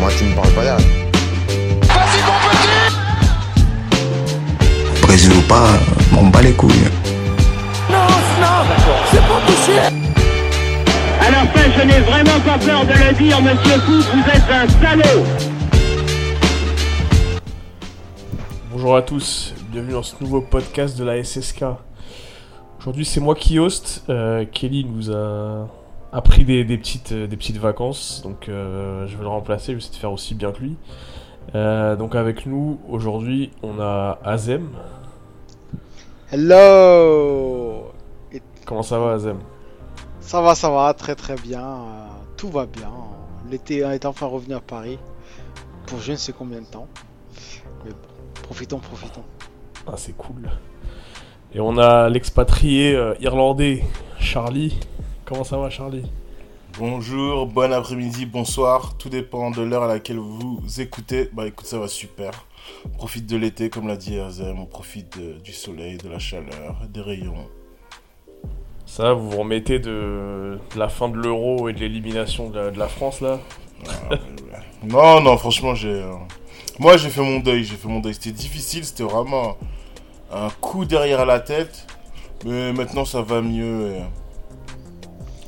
Moi, tu me parles pas derrière. Vas-y, mon petit Brésil ou pas, m'en bats les couilles. Non, non, c'est pas À la fin, je n'ai vraiment pas peur de le dire, monsieur Fou, vous êtes un salaud Bonjour à tous, bienvenue dans ce nouveau podcast de la SSK. Aujourd'hui c'est moi qui host, euh, Kelly nous a, a pris des, des petites, euh, des petites vacances, donc euh, je vais le remplacer, je vais essayer de faire aussi bien que lui. Euh, donc avec nous aujourd'hui on a Azem, Hello comment ça va Azem? Ça va, ça va, très très bien. euh, tout va bien. L'été est enfin revenu à Paris. Pour je ne sais combien de temps. Mais profitons, profitons. Ah c'est cool. Et on a l'expatrié irlandais, Charlie. Comment ça va Charlie? Bonjour, bon après-midi, bonsoir, tout dépend de l'heure à laquelle vous écoutez. Bah écoute, ça va super. On profite de l'été, comme l'a dit Azem, on profite de- du soleil, de la chaleur, des rayons. Ça va, vous vous remettez de, de la fin de l'euro et de l'élimination de, la- de la France là? Ah, ouais, ouais. Non, non, franchement, j'ai. euh, Moi, j'ai fait mon deuil, j'ai fait mon deuil. C'était difficile, c'était vraiment un coup derrière la tête. Mais maintenant, ça va mieux. et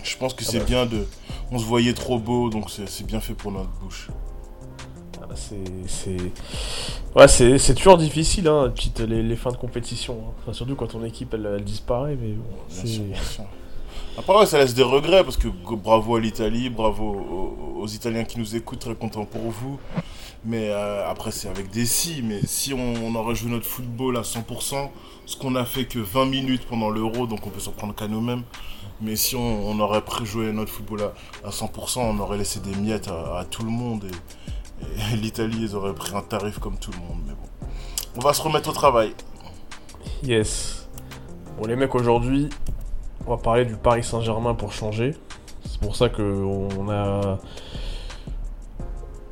Je pense que Ah c'est bah. bien de. On se voyait trop beau, donc c'est bien fait pour notre bouche. Ah, C'est, c'est... Ouais, c'est, toujours difficile, hein, petites, les, les fins de compétition. hein. Enfin, surtout quand ton équipe elle, elle disparaît, mais bon, Bien c'est... sûr, bien sûr. Après, ouais, ça laisse des regrets parce que bravo à l'Italie, bravo aux, aux Italiens qui nous écoutent, très content pour vous. Mais euh, après, c'est avec des si. Mais si on, aurait joué notre football à 100%, ce qu'on a fait que 20 minutes pendant l'Euro, donc on peut s'en prendre qu'à nous-mêmes. Mais si on, aurait préjoué notre football à, à 100%, on aurait laissé des miettes à, tout le monde. Et, et l'Italie, ils auraient pris un tarif comme tout le monde. Mais bon, on va se remettre au travail. Yes. Bon, les mecs, aujourd'hui, on va parler du Paris Saint-Germain pour changer. C'est pour ça que on a...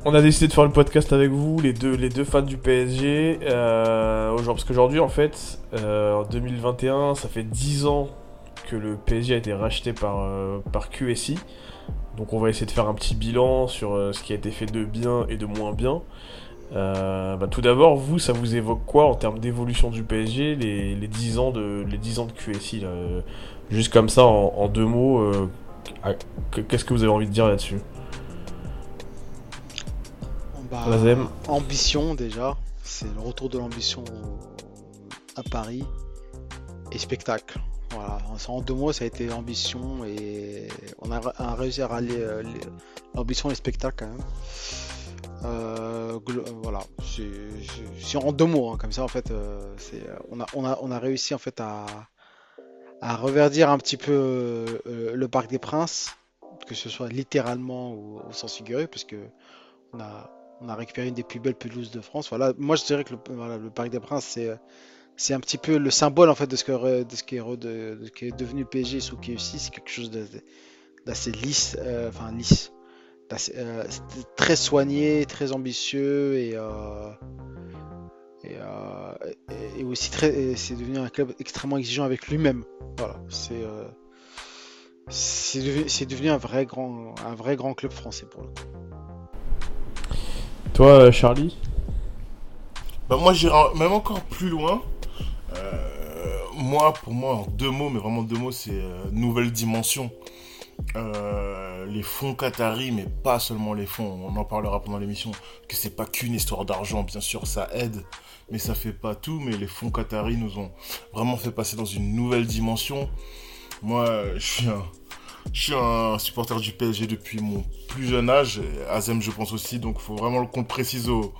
On a décidé de faire le podcast avec vous, les deux, les deux fans du PSG. Euh, aujourd'hui- parce qu'aujourd'hui, en fait, euh, en 2021, ça fait 10 ans que le PSG a été racheté par, euh, par QSI. Donc on va essayer de faire un petit bilan sur ce qui a été fait de bien et de moins bien. Bah, tout d'abord, vous, ça vous évoque quoi en termes d'évolution du PSG, les, les 10 ans de, les 10 ans de QSI là, Juste comme ça, en, en deux mots, qu'est-ce que vous avez envie de dire là-dessus? Bah, ambition déjà. C'est le retour de l'ambition à Paris. Et spectacle. Voilà. En deux mots, ça a été ambition et on a, réussi à rallier euh, l'ambition et le spectacle quand même. Euh, voilà, c'est en deux mots, hein, comme ça en fait, euh, euh, on, a, on, a, on a réussi en fait à, à reverdir un petit peu euh, le Parc des Princes, que ce soit littéralement ou au sens figuré, parce que on a, on a récupéré une des plus belles pelouses de France. Voilà, moi je dirais que le, Parc des Princes c'est c'est un petit peu le symbole en fait de ce que qui est, ce qui est devenu PSG sous KFC, c'est quelque chose d'assez lisse, euh, enfin lisse, euh, très soigné, très ambitieux et euh, euh, aussi très, c'est devenu un club extrêmement exigeant avec lui-même. Voilà, c'est euh, c'est devenu un vrai grand un vrai grand club français pour le coup. Euh, Charlie Bah moi j'irai même encore plus loin. Euh, moi, pour moi, en deux mots, mais vraiment deux mots, c'est euh, nouvelle dimension. Les fonds qataris, mais pas seulement les fonds, on en parlera pendant l'émission, que c'est pas qu'une histoire d'argent, bien sûr ça aide, mais ça fait pas tout, mais les fonds qataris nous ont vraiment fait passer dans une nouvelle dimension. Moi, je suis un, je suis un supporter du PSG depuis mon plus jeune âge, Azem je pense aussi, donc faut vraiment qu'on le précise aux,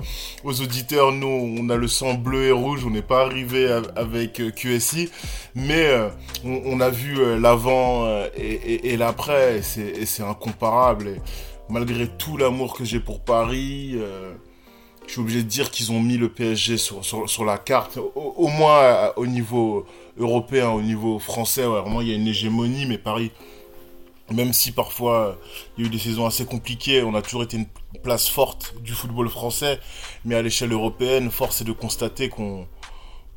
aux auditeurs, nous on a le sang bleu et rouge, on n'est pas arrivé avec euh, QSI, mais euh, on, a vu euh, l'avant et, l'après, et c'est incomparable. Malgré tout l'amour que j'ai pour Paris, je suis obligé de dire qu'ils ont mis le PSG sur, la carte, au, moins au niveau européen, au niveau français, vraiment il y a une hégémonie, mais Paris même si parfois il y a eu des saisons assez compliquées, on a toujours été une place forte du football français, mais à l'échelle européenne, force est de constater qu'on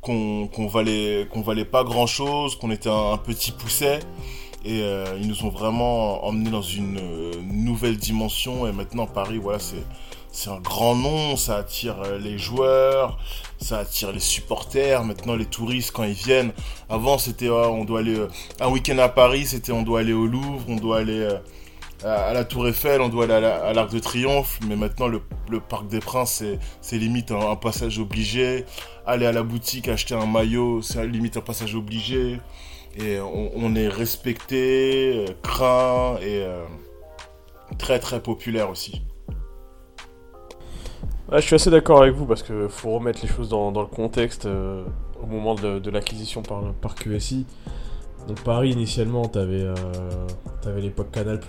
qu'on valait valait pas grand chose, qu'on était un, petit pousset, et euh, ils nous ont vraiment emmenés dans une euh, nouvelle dimension. Et maintenant Paris, voilà, c'est c'est un grand nom, ça attire euh, les joueurs, ça attire les supporters. Maintenant, les touristes quand ils viennent, avant c'était on doit aller un week-end à Paris, c'était on doit aller au Louvre, on doit aller à la Tour Eiffel, on doit aller à l'Arc de Triomphe, mais maintenant le, Parc des Princes, c'est limite un, passage obligé. Aller à la boutique acheter un maillot, c'est limite un passage obligé. Et on, est respecté, euh, craint et euh, très très populaire aussi. Je suis assez d'accord avec vous parce qu'il faut remettre les choses dans, le contexte euh, au moment de, l'acquisition par, par QSI. Donc Paris initialement t'avais euh, avais l'époque Canal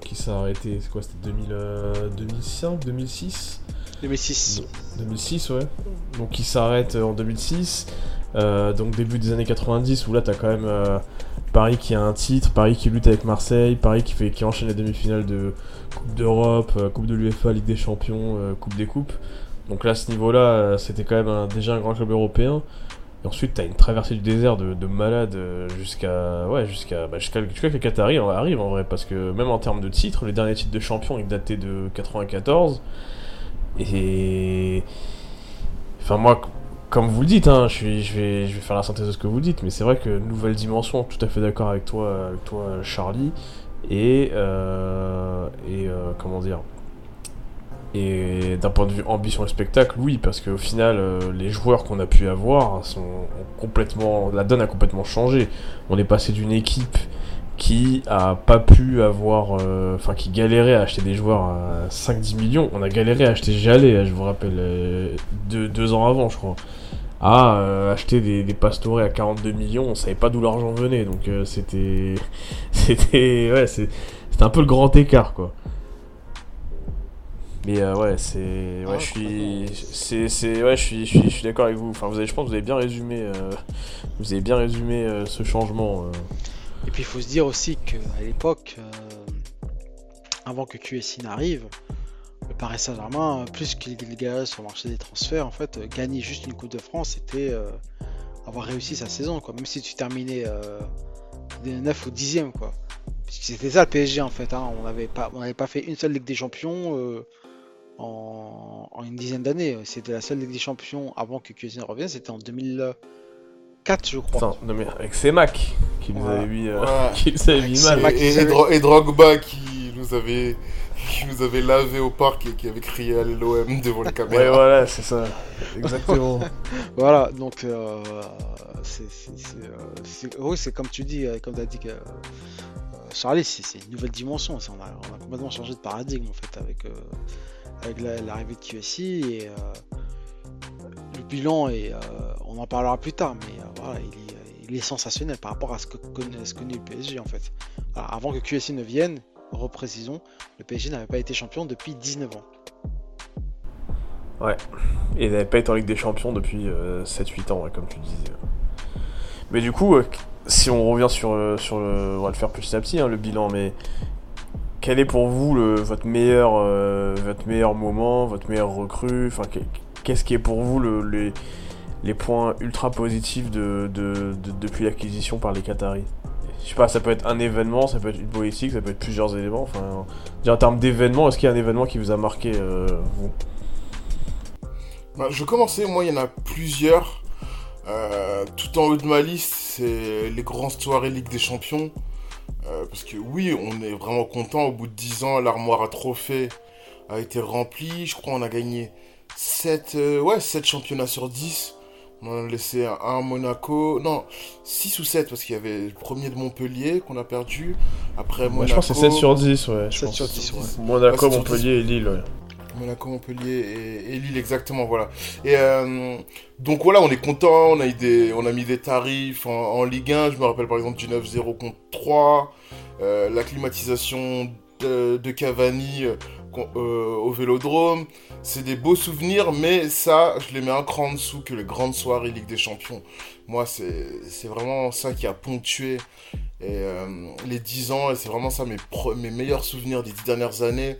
qui s'est arrêté, c'est quoi c'était 2005, 2006 2006. 2006 ouais. Donc qui s'arrête en 2006. Euh, donc début des années 90 où là t'as quand même euh, Paris qui a un titre, Paris qui lutte avec Marseille, Paris qui fait qui enchaîne les demi-finales de Coupe d'Europe, euh, Coupe de l'UEFA, Ligue des Champions, Coupe des Coupes. Donc là à ce niveau-là, c'était quand même déjà un grand club européen. Et ensuite, t'as une traversée du désert de, de malade jusqu'à ouais jusqu'à bah, jusqu'à que les Qataris arrivent en vrai parce que même en termes de titres, les derniers titres de champion ils dataient de 94 et enfin moi comme vous le dites, hein, je, vais, je, vais, faire la synthèse de ce que vous dites, mais c'est vrai que nouvelle dimension, tout à fait d'accord avec toi, avec toi Charlie, et, euh, et euh, comment dire, et d'un point de vue ambition et spectacle, oui, parce qu'au final, euh, les joueurs qu'on a pu avoir sont complètement, la donne a complètement changé. On est passé d'une équipe qui a pas pu avoir, enfin qui galérait à acheter des joueurs à 5-10 millions. On a galéré à acheter Jalé, je vous rappelle, deux, deux ans avant, je crois à euh, acheter des, des pastorets à 42 millions, on savait pas d'où l'argent venait, donc euh, c'était, c'était, ouais, c'était un peu le grand écart, quoi. Mais euh, ouais, c'est, ouais, je suis, c'est, c'est, ouais, je suis, je suis, d'accord avec vous. Enfin, vous avez, je pense, que vous avez bien résumé, vous avez bien résumé ce changement. Et puis il faut se dire aussi qu'à l'époque, avant que QSI n'arrive, le Paris Saint-Germain, plus qu'il galérait sur le marché des transferts, en fait, euh, gagner juste une Coupe de France, c'était euh, avoir réussi sa saison, quoi. Même si tu terminais euh, 9 ou 10e, quoi. C'était ça le PSG, en fait. Hein. On n'avait pas, pas fait une seule Ligue des Champions euh, en, une dizaine d'années. C'était la seule Ligue des Champions avant que QSN revienne, c'était en 2004, je crois. non, mais avec Mac qui nous avait mis, qui nous avait mis mal. Et, et, Drogba qui nous avait qui nous avait lavé au parc et qui avait crié à l'OM devant les caméras. Ouais, voilà, c'est ça. Exactement. voilà, donc euh, c'est, oui, c'est comme tu dis, euh, comme tu as dit que euh, Charlie, c'est, une nouvelle dimension. On a, on, a, complètement changé de paradigme en fait avec, avec l'arrivée de QSI et le bilan et on en parlera plus tard, mais voilà, il est, sensationnel par rapport à ce que connaît, ce le PSG en fait. avant que QSI ne vienne, reprécisons, le PSG n'avait pas été champion depuis 19 ans. Ouais, et n'avait pas été en Ligue des Champions depuis 7-8 euh, ans, comme tu disais. Mais du coup, euh, si on revient sur, euh, sur le. On va le faire petit à petit, hein, le bilan, mais quel est pour vous le, votre, meilleur, votre meilleur moment, votre meilleur recrue? Enfin, Qu'est-ce qui est pour vous le, les, les, points ultra positifs de, depuis l'acquisition par les Qataris? Je sais pas, ça peut être un événement, ça peut être une politique, ça peut être plusieurs éléments. Enfin, en termes d'événements, est-ce qu'il y a un événement qui vous a marqué, euh, vous? Bah, Je vais commencer, moi il y en a plusieurs. Euh, tout en haut de ma liste, c'est les grandes soirées Ligue des Champions. Euh, parce que oui, on est vraiment content. Au bout de 10 ans, l'armoire à trophées a été remplie. Je crois qu'on a gagné 7, ouais, 7 championnats sur 10. On a laissé un Monaco. Non, 6 ou 7 parce qu'il y avait le premier de Montpellier qu'on a perdu. Après Monaco. je pense que c'est 7 sur 10, ouais. 7 sur 10, ouais. Monaco, Montpellier et Lille, ouais. Monaco, Montpellier et, Lille, exactement, voilà. Et euh, donc voilà, on est content, on a, des, on a mis des tarifs en, Ligue 1. Je me rappelle par exemple du 9-0 contre 3, euh, la climatisation de, de Cavani euh, au Vélodrome. C'est des beaux souvenirs, mais ça, je les mets un cran en dessous que les grandes soirées Ligue des Champions. Moi, c'est vraiment ça qui a ponctué euh, les 10 ans, et c'est vraiment ça mes, mes meilleurs souvenirs des 10 dernières années.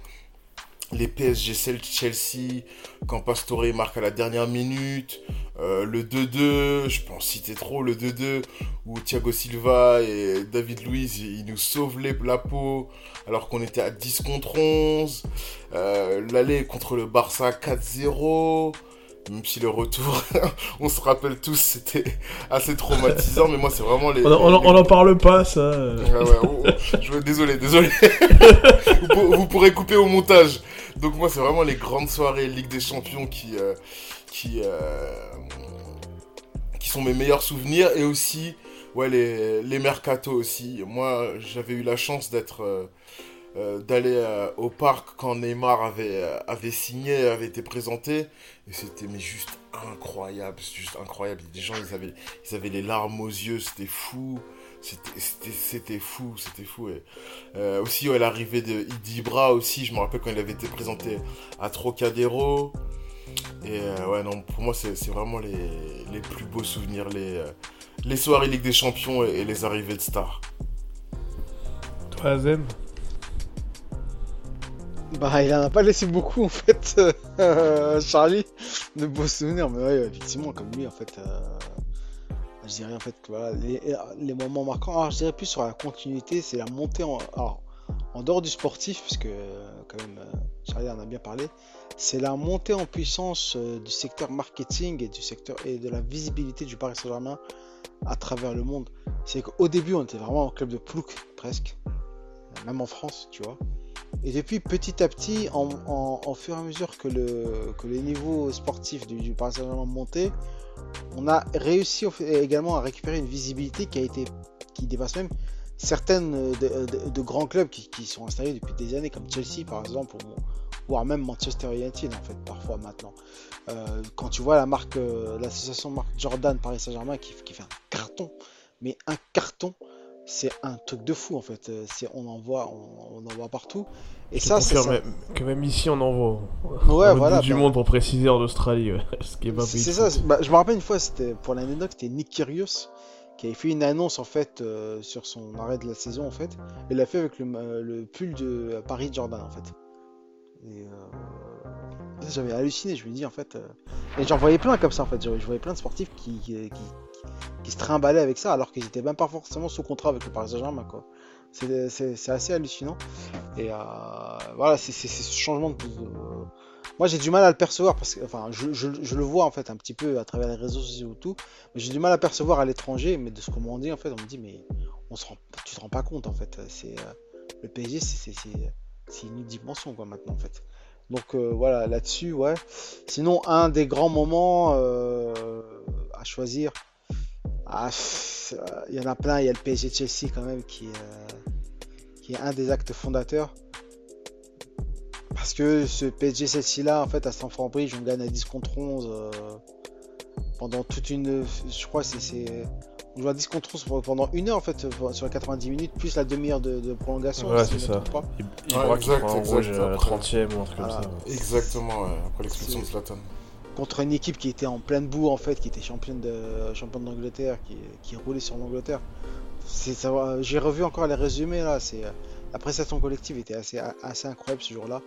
Les PSG Chelsea, quand Pastore marque à la dernière minute, euh, le 2-2, je peux en citer trop, le 2-2, où Thiago Silva et David Luiz, ils nous sauvent les, la peau, alors qu'on était à 10 contre 11, euh, l'aller contre le Barça 4-0, même si le retour, on se rappelle tous, c'était assez traumatisant, mais moi c'est vraiment les... On, en parle pas, ça. Ouais, oh, oh, je, désolé, désolé. vous, vous, pourrez couper au montage. Donc moi c'est vraiment les grandes soirées Ligue des Champions qui... Euh, qui, euh, qui sont mes meilleurs souvenirs, et aussi ouais, les, les mercato aussi. Moi j'avais eu la chance d'être... Euh, euh, d'aller euh, au parc quand Neymar avait, euh, avait signé, avait été présenté. Et c'était mais juste incroyable, juste incroyable. Des gens, ils avaient, ils avaient les larmes aux yeux, c'était fou. C'était fou, c'était fou. Et, aussi, l'arrivée de Idibra aussi, je me rappelle quand il avait été présenté à Trocadéro. Et ouais, non, pour moi, c'est vraiment les, les, plus beaux souvenirs, les, les soirées Ligue des Champions et, les arrivées de stars. Toi, Zen bah, il en a pas laissé beaucoup en fait, euh, Charlie, de beaux souvenirs. Mais ouais, effectivement, comme lui, en fait, euh, je dirais en fait, voilà, les, moments marquants. Alors, je dirais plus sur la continuité, c'est la montée en. Alors, en dehors du sportif, puisque quand même, euh, Charlie en a bien parlé, c'est la montée en puissance du secteur marketing et du secteur et de la visibilité du Paris Saint-Germain à travers le monde. C'est qu'au début, on était vraiment un club de plouc, presque, même en France, tu vois. Et depuis petit à petit, en, fur et à mesure que, le, que les niveaux sportifs du, Paris Saint-Germain montaient, on a réussi également à récupérer une visibilité qui a été qui dépasse même certaines de, grands clubs qui, sont installés depuis des années, comme Chelsea par exemple, ou, voire même Manchester United en fait parfois maintenant. Euh, quand tu vois la marque, euh, l'association marque Jordan Paris Saint-Germain qui, fait un carton, mais un carton c'est un truc de fou en fait. Euh, c'est, on en voit, on, en voit partout. Et ça, c'est ça. que même ici on en voit. Ouais, voilà. du bah monde pour préciser en Australie, ce qui est pas C'est ça. Bah, je me rappelle une fois, c'était pour l'anecdote, c'était Nick Kyrgios qui avait fait une annonce en fait euh, sur son arrêt de la saison en fait. Il l'a fait avec le, euh, pull de Paris Jordan en fait. Et j'avais halluciné. Je me dis en fait. Et j'en voyais plein comme ça en fait. Je, voyais plein de sportifs qui, qui se trimballaient avec ça alors qu'ils étaient même pas forcément sous contrat avec le Paris Saint-Germain quoi. C'est assez hallucinant. Et euh, voilà, c'est ce changement de. moi j'ai du mal à le percevoir parce que, enfin, je, le vois en fait un petit peu à travers les réseaux sociaux et tout, mais j'ai du mal à percevoir à l'étranger. Mais de ce qu'on m'en dit en fait, on me dit, mais on se rend, tu te rends pas compte en fait. C'est euh, le PSG, c'est une dimension quoi maintenant en fait. Donc euh, voilà, là-dessus, ouais. Sinon, un des grands moments à choisir, ah, il y en a plein. Il y a le PSG Chelsea quand même qui, euh, qui est un des actes fondateurs. Parce que ce PSG Chelsea là, en fait, à Stamford Bridge, on gagne à 10 contre 11 euh, pendant toute une. Je crois que c'est. On joue à 10 contre 11 pendant une heure en fait sur les 90 minutes, plus la demi-heure de, prolongation. Ouais, c'est ça. Il, il ouais, exact, exact, la 30ème ou un truc comme ça. Exactement, après l'expulsion de Zlatan contre une équipe qui était en pleine boue en fait, qui était championne de championne d'Angleterre, qui, qui, roulait sur l'Angleterre. J'ai revu encore les résumés là. C'est la prestation collective était assez assez incroyable ce jour-là.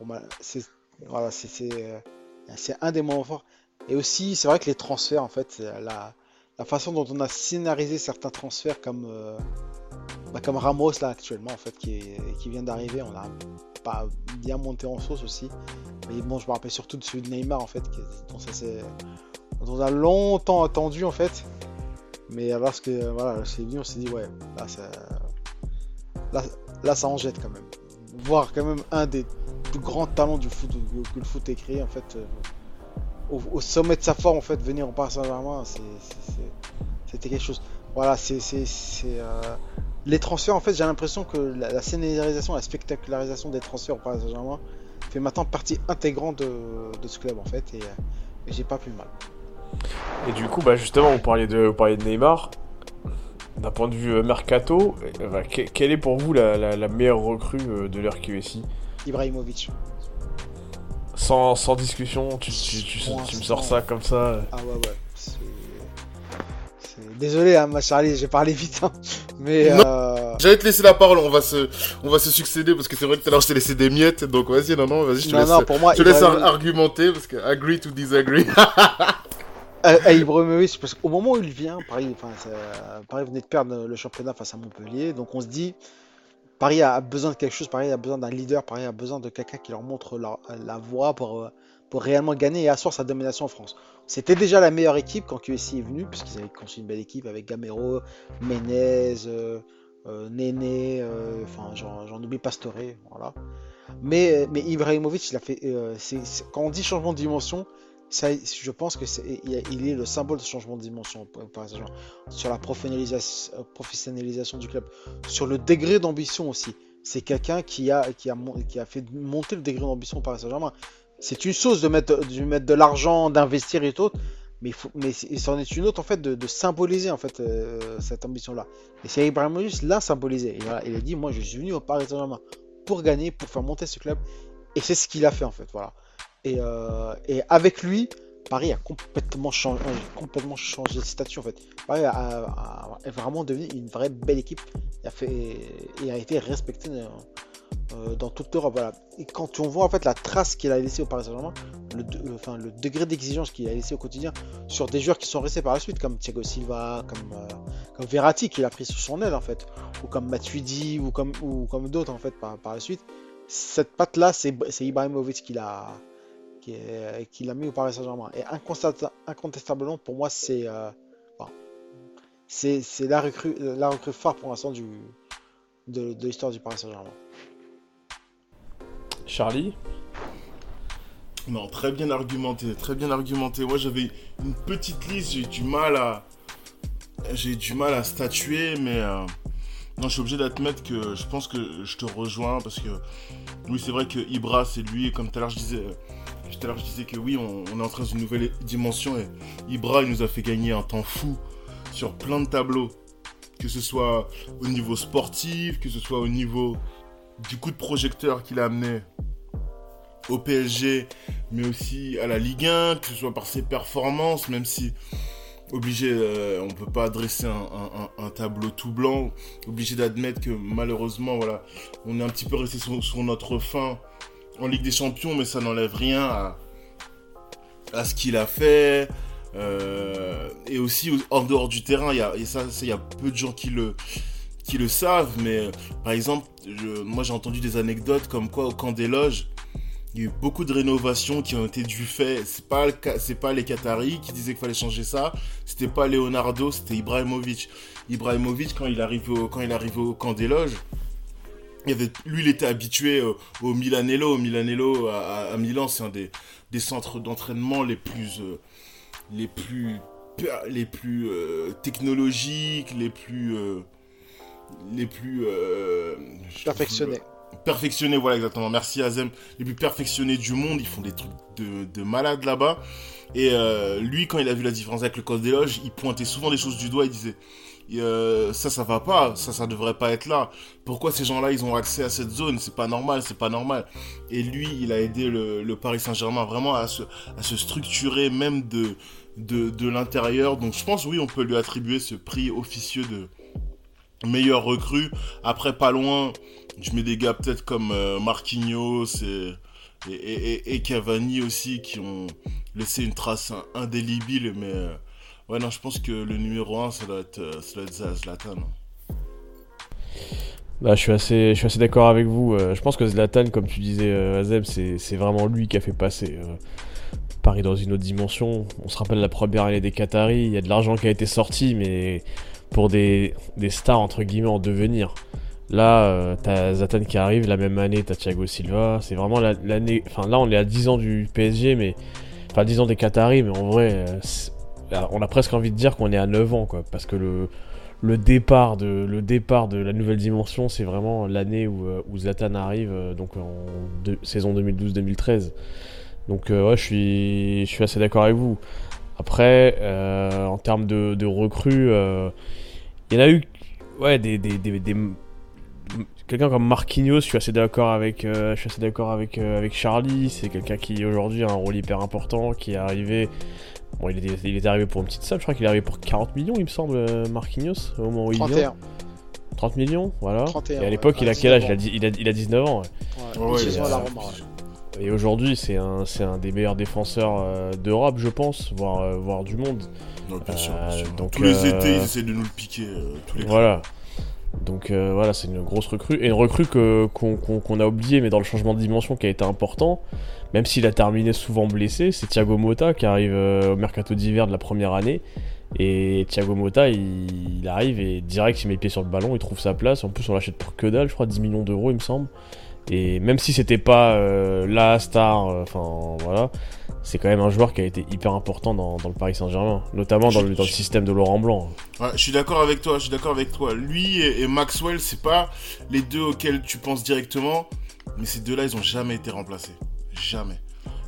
Bon, c'est voilà, c'est un des moments forts. Et aussi, c'est vrai que les transferts en fait, la, la façon dont on a scénarisé certains transferts comme euh, bah, comme Ramos là actuellement en fait qui, qui vient d'arriver, on a pas bien monté en sauce aussi. Mais bon, je me rappelle surtout de celui de Neymar en fait, dont c'est on a longtemps attendu en fait. Mais parce que voilà, c'est venu, on s'est dit ouais, là ça, là, ça en jette quand même. Voir quand même un des plus grands talents du foot que le foot ait créé en fait, euh, au, sommet de sa forme en fait, venir en Paris Saint-Germain, c'était quelque chose. Voilà, c'est euh, les transferts, en fait, j'ai l'impression que la, scénarisation, la spectacularisation des transferts au Paris Saint-Germain fait maintenant partie intégrante de, ce club, en fait, et, j'ai pas plus mal. Et du coup, bah justement, vous parliez de, vous de Neymar. D'un point de vue euh, mercato, euh, bah, quelle est pour vous la, meilleure recrue euh, de l'heure QSI Ibrahimovic. Sans, sans discussion, tu, me sors ça comme ça. Ah ouais, ouais. Désolé, hein, ma Charlie, j'ai parlé vite. Hein. Mais euh, J'allais te laisser la parole, on va se, on va se succéder parce que c'est vrai que tout à l'heure je t'ai laissé des miettes, donc vas-y, non, non, vas-y, je te Non, laisse, non, pour moi, je te laisse Ibrahim- ar- argumenter parce que agree to disagree. À, à Ibrahimovic, parce qu'au moment où il vient, Paris, enfin, ça- Paris venait de perdre le championnat face à Montpellier, donc on se dit, Paris a besoin de quelque chose, Paris a besoin d'un leader, Paris a besoin de quelqu'un qui leur montre la, voie pour, euh, pour réellement gagner et asseoir sa domination en France. C'était déjà la meilleure équipe quand QSI est venu, puisqu'ils avaient construit une belle équipe avec Gamero, Menez, euh, euh, Néné, enfin j'en oublie Pastore, voilà. Mais, mais Ibrahimovic, il a fait, quand on dit changement de dimension, je pense que il, il est le symbole de changement de dimension par- exemple, sur la professionnalisation, euh, professionnalisation du club, sur le degré d'ambition aussi. C'est quelqu'un qui a, a, a fait monter le degré d'ambition par Saint-Germain. C'est une chose de mettre, de l'argent, d'investir et tout, mais, il c'en est une autre en fait de, symboliser en fait euh, cette ambition-là. Et c'est Ibrahimovic l'a symbolisé. Et voilà, il a dit moi je suis venu au Paris Saint-Germain pour gagner, pour faire monter ce club, et c'est ce qu'il a fait en fait. Voilà. Et, euh, et avec lui, Paris a complètement changé, complètement changé de statut en fait. Paris a vraiment devenu une vraie belle équipe et a, été respecté euh, euh, dans toute l'Europe. Et quand on voit en fait la trace qu'il a laissée au Paris Saint-Germain, le, degré d'exigence qu'il a laissé au quotidien sur des joueurs qui sont restés par la suite, comme Thiago Silva, comme, euh, comme Verratti qu'il a pris sous son aile en fait, ou comme Matuidi, ou comme, d'autres en fait par, la suite. Cette patte-là, c'est c'est Ibrahimovic qui l'a qui, est- qui l'a mis au Paris Saint-Germain. Et incontesta- incontestablement, pour moi, c'est euh, bon, c'est c'est la recrue, la recrue phare pour l'instant du de, de l'histoire du Paris Saint-Germain. Charlie Non, très bien argumenté, très bien argumenté. Moi, j'avais une petite liste, j'ai du mal à, j'ai du mal à statuer, mais euh, non, je suis obligé d'admettre que je pense que je te rejoins parce que oui, c'est vrai que Ibra, c'est lui, comme tout à l'heure je disais, euh, tout à l'heure je disais que oui, on, est en train d'une nouvelle dimension et Ibra, il nous a fait gagner un temps fou sur plein de tableaux, que ce soit au niveau sportif, que ce soit au niveau du coup de projecteur qu'il a amené au PSG, mais aussi à la Ligue 1, que ce soit par ses performances, même si obligé, euh, on peut pas dresser un, tableau tout blanc, obligé d'admettre que malheureusement, voilà, on est un petit peu resté sur notre fin en Ligue des Champions, mais ça n'enlève rien à, à ce qu'il a fait. euh, et aussi en dehors du terrain, il y a, ça, y a peu de gens qui le, qui le savent, mais par exemple, moi j'ai entendu des anecdotes comme quoi au camp des loges, il y a eu beaucoup de rénovations qui ont été du fait. C'est pas pas les Qataris qui disaient qu'il fallait changer ça. C'était pas Leonardo, c'était Ibrahimovic. Ibrahimovic quand il arrive au quand il arrive au camp des loges, il y avait, lui il était habitué au, au Milanello. Au Milanello à, Milan, c'est un des, des centres d'entraînement les plus euh, les plus les plus euh, technologiques, les plus euh, les plus euh, je- Perfectionné. perfectionnés, voilà exactement. Merci Azem, les plus perfectionnés du monde. Ils font des trucs de, de malade là-bas. Et euh, lui, quand il a vu la différence avec le code des loges, il pointait souvent des choses du doigt. Il disait euh, ça, ça va pas, ça, ça devrait pas être là. Pourquoi ces gens-là, ils ont accès à cette zone? C'est pas normal, c'est pas normal. Et lui, il a aidé le, Paris Saint-Germain vraiment à se, structurer même de, l'intérieur. Donc je pense, oui, on peut lui attribuer ce prix officieux de meilleur recrue. Après, pas loin, je mets des gars peut-être comme euh, Marquinhos et, Cavani aussi qui ont laissé une trace indélébile. Mais euh, ouais, non, je pense que le numéro 1, ça doit être, euh, ça doit être Zlatan. Bah, je suis assez, assez d'accord avec vous. Euh, je pense que Zlatan, comme tu disais, euh, Azem, c'est vraiment lui qui a fait passer Paris dans une autre dimension. On se rappelle la première année des Qataris, il y a de l'argent qui a été sorti, mais pour des, des stars entre guillemets en devenir. Là, t'as Zlatan qui arrive, la même année, t'as Thiago Silva. C'est vraiment la- l'année. Enfin, là, on est à 10 ans du PSG, mais. Enfin, 10 ans des Qataris, mais en vrai, on a presque envie de dire qu'on est à 9 ans, quoi. Parce que le, départ de la nouvelle dimension, c'est vraiment l'année où, euh, où Zlatan arrive, euh, donc en saison 2012-2013. Donc euh, ouais, je suis assez d'accord avec vous. Après, en termes de, recrues, il y en a eu, ouais, des, quelqu'un comme Marquinhos. Je suis assez d'accord assez d'accord avec avec Charlie. C'est quelqu'un qui aujourd'hui a un rôle hyper important, qui est arrivé. Bon, il est arrivé pour une petite somme, je crois qu'il est arrivé pour 40 millions, il me semble, euh, Marquinhos, au moment où il vient. 31. 30 millions, voilà. 31, et à l'époque, ouais, il a quel âge? 19 il a, dix- il, a, il a 19 ans. ouais. Ouais, il a- la. Et aujourd'hui, c'est un, c'est un des meilleurs défenseurs euh, d'Europe, je pense, voire, euh, voire du monde. Non, bien sûr, bien Euh, sûr. donc, tous les étés, ils essaient de nous le piquer. euh, tous les Voilà. Donc euh, voilà, c'est une grosse recrue. Et une recrue qu'on a oublié, mais dans le changement de dimension qui a été important, même s'il a terminé souvent blessé, c'est Thiago Motta qui arrive euh, au mercato d'hiver de la première année. Et Thiago Motta, il, il arrive et direct, il met le pied sur le ballon, il trouve sa place. En plus, on l'achète pour que dalle, je crois, 10 millions d'euros, il me semble. Et même si c'était pas euh, la star, euh, enfin voilà, c'est quand même un joueur qui a été hyper important dans, le Paris Saint-Germain, notamment dans le, dans le système de Laurent Blanc. Ouais, je suis d'accord avec toi, je suis d'accord avec toi. Lui et, et Maxwell, c'est pas les deux auxquels tu penses directement, mais ces deux-là, ils ont jamais été remplacés. Jamais.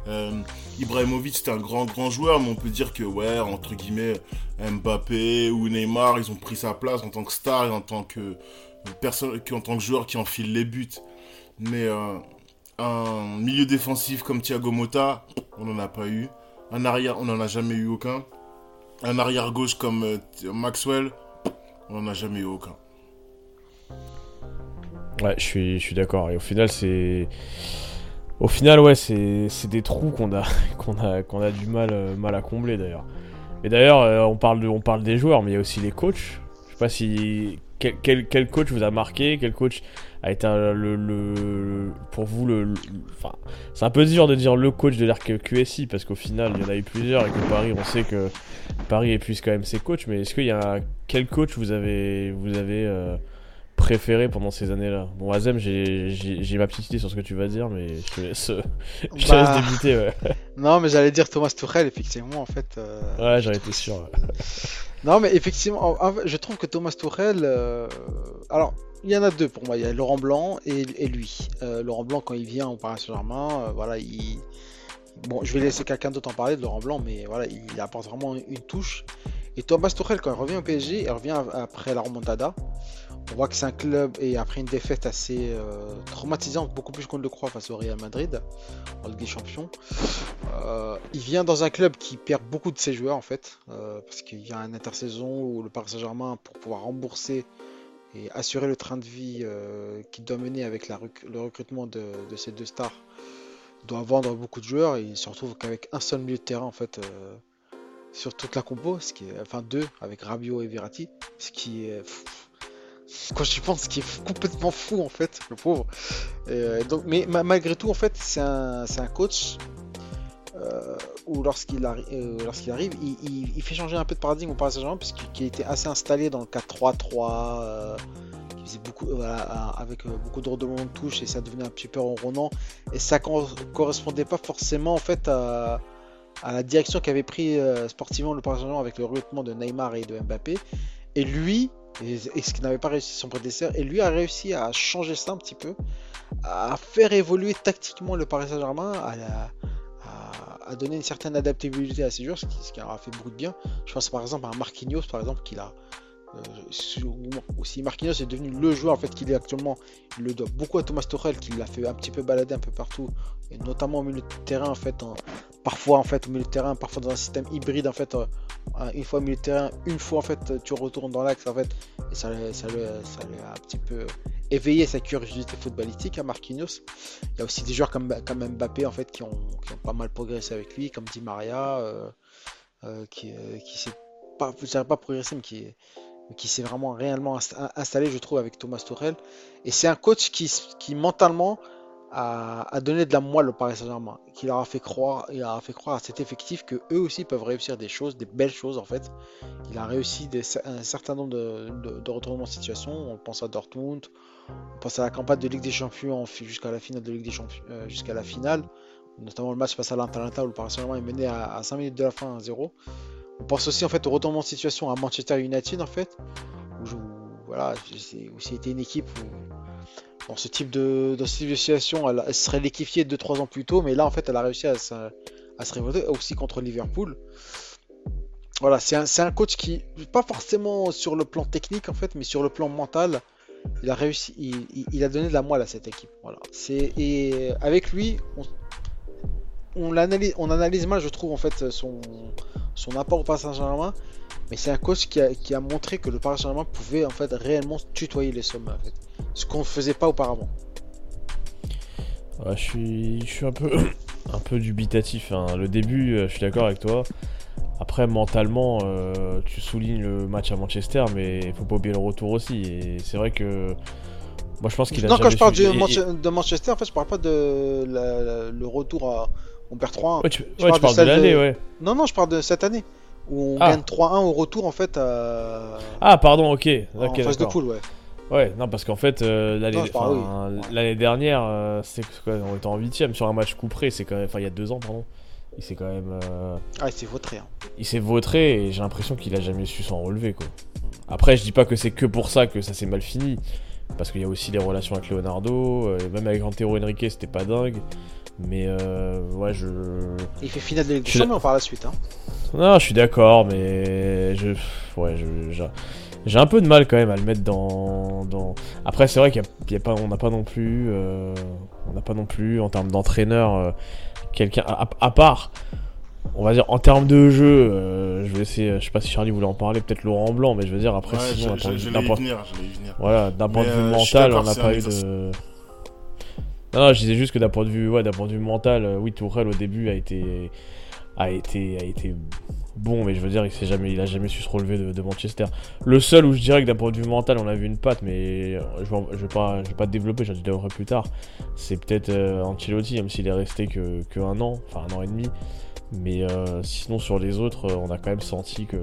Euh, Ibrahimovic, c'était un grand, grand joueur, mais on peut dire que, ouais, entre guillemets, Mbappé ou Neymar, ils ont pris sa place en tant que star et en tant que personne, en tant que joueur qui enfile les buts. Mais euh, un milieu défensif comme Thiago Motta, on n'en a pas eu. Un arrière, on n'en a jamais eu aucun. Un arrière gauche comme euh, Maxwell, on n'en a jamais eu aucun. Ouais, je suis, je suis d'accord. Et au final, c'est. Au final, ouais, c'est des trous qu'on a, qu'on a, qu'on a du mal, euh, mal à combler d'ailleurs. Et d'ailleurs, on, parle de, on parle des joueurs, mais il y a aussi les coachs. Je sais pas si. Quel, quel, quel coach vous a marqué Quel coach a été un- le, le- pour vous le. le- Enfin, c'est un peu dur de dire le coach de l'RQSI parce qu'au final, il y en a eu plusieurs et que Paris, on sait que Paris épuise quand même ses coachs. Mais est-ce qu'il y a quel coach vous avez, vous avez euh, préféré pendant ces années-là? Bon, Azem, j'ai ma petite idée sur ce que tu vas dire, mais je te laisse, je te Bah, laisse débuter. Ouais, Non, mais j'allais dire Thomas Tuchel, effectivement, en fait. euh, ouais j'en étais sûr. Non, mais effectivement, je trouve que Thomas Tuchel. euh, Alors, il y en a deux pour moi. Il y a Laurent Blanc et, et lui. Euh, Laurent Blanc, quand il vient au Paris Saint-Germain, euh, voilà, il. Bon, je vais laisser quelqu'un d'autre en parler de Laurent Blanc, mais voilà, il apporte vraiment une touche. Et Thomas Tuchel, quand il revient au PSG, il revient après la remontada. On voit que c'est un club et après une défaite assez euh, traumatisante, beaucoup plus qu'on ne le croit face au Real Madrid en Ligue des Champions. Euh, il vient dans un club qui perd beaucoup de ses joueurs en fait, euh, parce qu'il y a un intersaison où le Paris Saint-Germain, pour pouvoir rembourser et assurer le train de vie qu'il doit mener avec le recrutement de, de ces deux stars, doit vendre beaucoup de joueurs et il se retrouve qu'avec un seul milieu de terrain en fait euh, sur toute la compo, ce qui est, enfin deux avec Rabiot et Verratti, ce qui est je pense est complètement fou en fait, le pauvre. Euh, donc, mais ma- malgré tout en fait c'est un, un coach euh, où lorsqu'il arri- euh, arrive, il fait changer un peu de paradigme au Paris Saint-Germain puisqu'il était assez installé dans le 4-3-3, qui faisait beaucoup, euh, avec euh, beaucoup de redonnements de touche et ça devenait un petit peu ronronnant et ça cor- correspondait pas forcément en fait à, la direction qu'avait pris euh, sportivement le Paris Saint-Germain avec le recrutement de Neymar et de Mbappé. Et lui, et, ce qui n'avait pas réussi son prédécesseur, et lui a réussi à changer ça un petit peu, à faire évoluer tactiquement le Paris Saint-Germain, à, donner une certaine adaptabilité à ses joueurs, ce qui, ce qui leur a fait beaucoup de bien. Je pense par exemple à Marquinhos, par exemple, qu'il a. euh, aussi Marquinhos est devenu le joueur en fait qu'il est actuellement. Il le doit beaucoup à Thomas Tuchel qui l'a fait un petit peu balader un peu partout, et notamment au milieu de terrain en fait, parfois en fait au milieu de terrain, parfois dans un système hybride en fait, euh, une fois au milieu de terrain, une fois en fait tu retournes dans l'axe en fait, et ça, ça, ça un petit peu éveillé sa curiosité footballistique à Marquinhos. Il y a aussi des joueurs comme, comme Mbappé en fait qui ont, qui ont pas mal progressé avec lui, comme Di Maria, euh, qui, qui s'est pas, pas progressé, mais qui est- qui s'est vraiment réellement inst- installé, je trouve, avec Thomas Tuchel. Et c'est un coach qui, qui mentalement a, donné de la moelle au Paris Saint-Germain, qui leur a fait croire, a fait croire à cet effectif que eux aussi peuvent réussir des choses, des belles choses en fait. Il a réussi un certain nombre de, retournements de situation. On pense à Dortmund, on pense à la campagne de Ligue des Champions jusqu'à la finale de Ligue des Champions, euh, jusqu'à la finale, notamment le match face à l'Atalanta où le Paris Saint-Germain est mené à, à 5 minutes de la fin 1-0. On pense aussi en fait au retournement de situation à Manchester United en fait, où, c'était une équipe où dans ce type de, situation, elle, serait liquéfiée 2-3 ans plus tôt, mais là en fait elle a réussi à se, révolter aussi contre Liverpool. Voilà, c'est un, un coach qui, pas forcément sur le plan technique en fait, mais sur le plan mental, il a réussi, il, a donné de la moelle à cette équipe. Avec lui, on, l'analyse, on analyse mal, je trouve en fait son, son apport au Paris Saint-Germain, Mais c'est un coach qui a, qui a montré que le Paris Saint-Germain pouvait en fait réellement tutoyer les sommets, en fait. ce qu'on ne faisait pas auparavant. Ouais, je suis, je suis un peu, un peu dubitatif. hein. Le début, euh, je suis d'accord avec toi. Après, mentalement, euh, tu soulignes le match à Manchester, mais il faut pas oublier le retour aussi. Et c'est vrai que moi, je pense qu'il a Non, quand je parle su- et- de Manchester, en fait, je parle pas de la- la- le retour à. On perd 3-1. Ouais, tu, Je ouais, parle tu parles de l'année, de- ouais. Non, non, je parle de cette année. Où on Ah. gagne 3-1 au retour, en fait, à... Ah, pardon, ok. en phase de poule, ouais. Ouais, non, parce qu'en fait, euh, l'année oui. dernière, euh, c'est on était en huitième sur un match couperé, c'est quand même, enfin, il y a deux ans, pardon. Il s'est quand même, euh, Ah, c'est vautré. Hein. il s'est vautré et j'ai l'impression qu'il a jamais su s'en relever, quoi. Après, je dis pas que c'est que pour ça que ça s'est mal fini, parce qu'il y a aussi les relations avec Leonardo, euh, même avec Antero Henrique, c'était pas dingue. Mais euh, ouais, je. Il fait finale de Champions par la suite. Hein. Non, je suis d'accord, mais je, ouais, je, j'ai- j'ai un peu de mal quand même à le mettre dans. dans... Après, c'est vrai qu'il y a, pas, on n'a pas non plus, euh, on n'a pas non plus en termes d'entraîneur euh, quelqu'un à, à part. On va dire en termes de jeu, euh, je vais essayer. Je sais pas si Charlie voulait en parler, peut-être Laurent Blanc, mais je veux dire après, Ouais, sinon, je, je, de je venir, je l'ai y venir. voilà, d'un point de vue euh, mental, on n'a pas eu de. Non, je disais juste que d'un point de vue, d'un point de vue mental, euh, oui, Tourelle au début a été, a été, a été bon, mais je veux dire, il jamais, il a jamais su se relever de, Manchester. Le seul où je dirais que d'un point de vue mental, on a vu une patte, mais euh, je, je vais pas, je vais pas développer, j'en développerai plus tard. C'est peut-être euh, Ancelotti, même s'il est resté que, que un an, enfin un an et demi. Mais sinon, sur les autres, on a quand même senti que.